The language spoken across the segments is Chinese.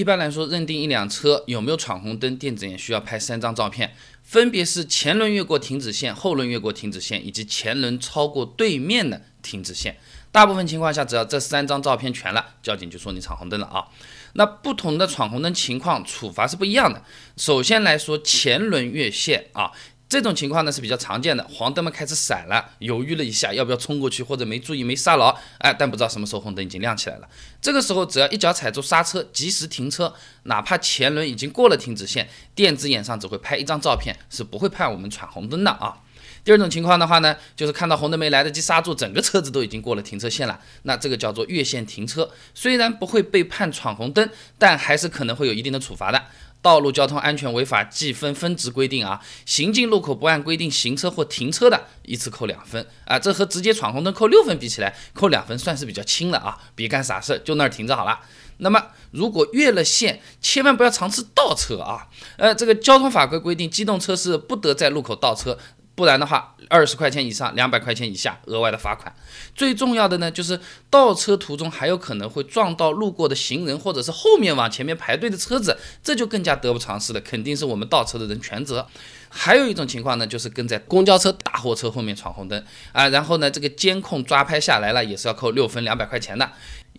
一般来说，认定一辆车有没有闯红灯，电子眼需要拍三张照片，分别是前轮越过停止线、后轮越过停止线以及前轮超过对面的停止线。大部分情况下，只要这三张照片全了，交警就说你闯红灯了啊。那不同的闯红灯情况，处罚是不一样的。首先来说，前轮越线啊。这种情况呢是比较常见的，黄灯嘛开始闪了，犹豫了一下要不要冲过去，或者没注意没刹牢，哎，但不知道什么时候红灯已经亮起来了。这个时候只要一脚踩住刹车，及时停车，哪怕前轮已经过了停止线，电子眼上只会拍一张照片，是不会判我们闯红灯的啊。第二种情况的话呢，就是看到红灯没来得及刹住，整个车子都已经过了停车线了，那这个叫做越线停车，虽然不会被判闯红灯，但还是可能会有一定的处罚的。道路交通安全违法记分分值规定啊，行进路口不按规定行车或停车的，一次扣两分啊。这和直接闯红灯扣六分比起来，扣两分算是比较轻了啊。别干傻事，就那儿停着好了。那么如果越了线，千万不要尝试倒车啊。呃，这个交通法规规定，机动车是不得在路口倒车。不然的话，二十块钱以上，两百块钱以下，额外的罚款。最重要的呢，就是倒车途中还有可能会撞到路过的行人，或者是后面往前面排队的车子，这就更加得不偿失了，肯定是我们倒车的人全责。还有一种情况呢，就是跟在公交车、大货车后面闯红灯啊，然后呢，这个监控抓拍下来了，也是要扣六分，两百块钱的。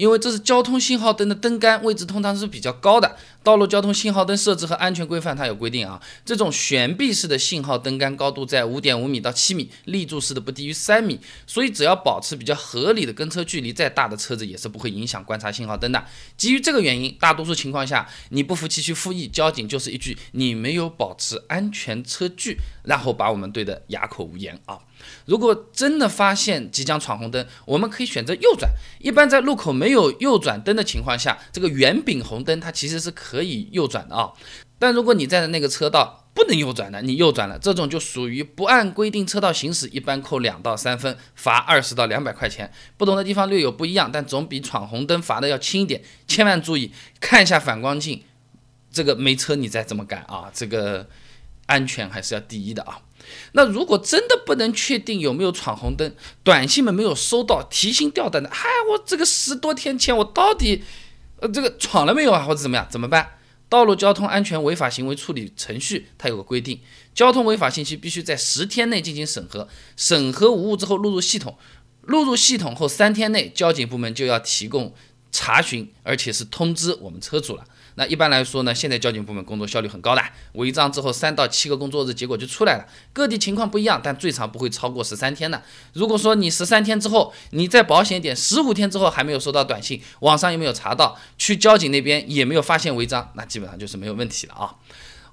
因为这是交通信号灯的灯杆位置通常是比较高的，道路交通信号灯设置和安全规范它有规定啊。这种悬臂式的信号灯杆高度在五点五米到七米，立柱式的不低于三米，所以只要保持比较合理的跟车距离，再大的车子也是不会影响观察信号灯的。基于这个原因，大多数情况下你不服气去复议，交警就是一句你没有保持安全车距，然后把我们怼得哑口无言啊。如果真的发现即将闯红灯，我们可以选择右转。一般在路口没有右转灯的情况下，这个圆饼红灯它其实是可以右转的啊。但如果你在的那个车道不能右转的，你右转了，这种就属于不按规定车道行驶，一般扣两到三分，罚二十到两百块钱。不同的地方略有不一样，但总比闯红灯罚的要轻一点。千万注意看一下反光镜，这个没车你再这么干啊，这个安全还是要第一的啊。那如果真的不能确定有没有闯红灯，短信们没有收到提心吊胆的，嗨，我这个十多天前我到底呃这个闯了没有啊，或者怎么样？怎么办？道路交通安全违法行为处理程序它有个规定，交通违法信息必须在十天内进行审核，审核无误之后录入系统，录入系统后三天内交警部门就要提供查询，而且是通知我们车主了。那一般来说呢，现在交警部门工作效率很高的，违章之后三到七个工作日结果就出来了。各地情况不一样，但最长不会超过十三天的。如果说你十三天之后，你在保险点，十五天之后还没有收到短信，网上又没有查到，去交警那边也没有发现违章，那基本上就是没有问题了啊。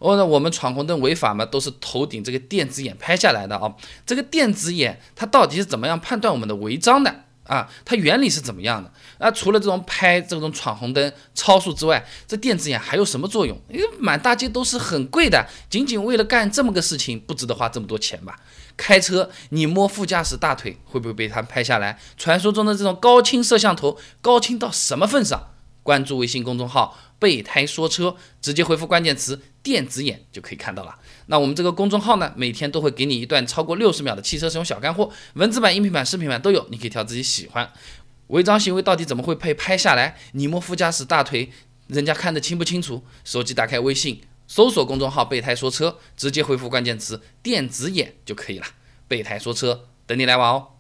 哦，那我们闯红灯违法嘛，都是头顶这个电子眼拍下来的啊。这个电子眼它到底是怎么样判断我们的违章的？啊，它原理是怎么样的？啊，除了这种拍这种闯红灯超速之外，这电子眼还有什么作用？因为满大街都是很贵的，仅仅为了干这么个事情，不值得花这么多钱吧？开车你摸副驾驶大腿，会不会被他拍下来？传说中的这种高清摄像头，高清到什么份上？关注微信公众号“备胎说车”，直接回复关键词“电子眼”就可以看到了。那我们这个公众号呢，每天都会给你一段超过六十秒的汽车使用小干货，文字版、音频版、视频版都有，你可以挑自己喜欢。违章行为到底怎么会被拍下来？你摸副驾驶大腿，人家看得清不清楚？手机打开微信，搜索公众号“备胎说车”，直接回复关键词“电子眼”就可以了。备胎说车，等你来玩哦。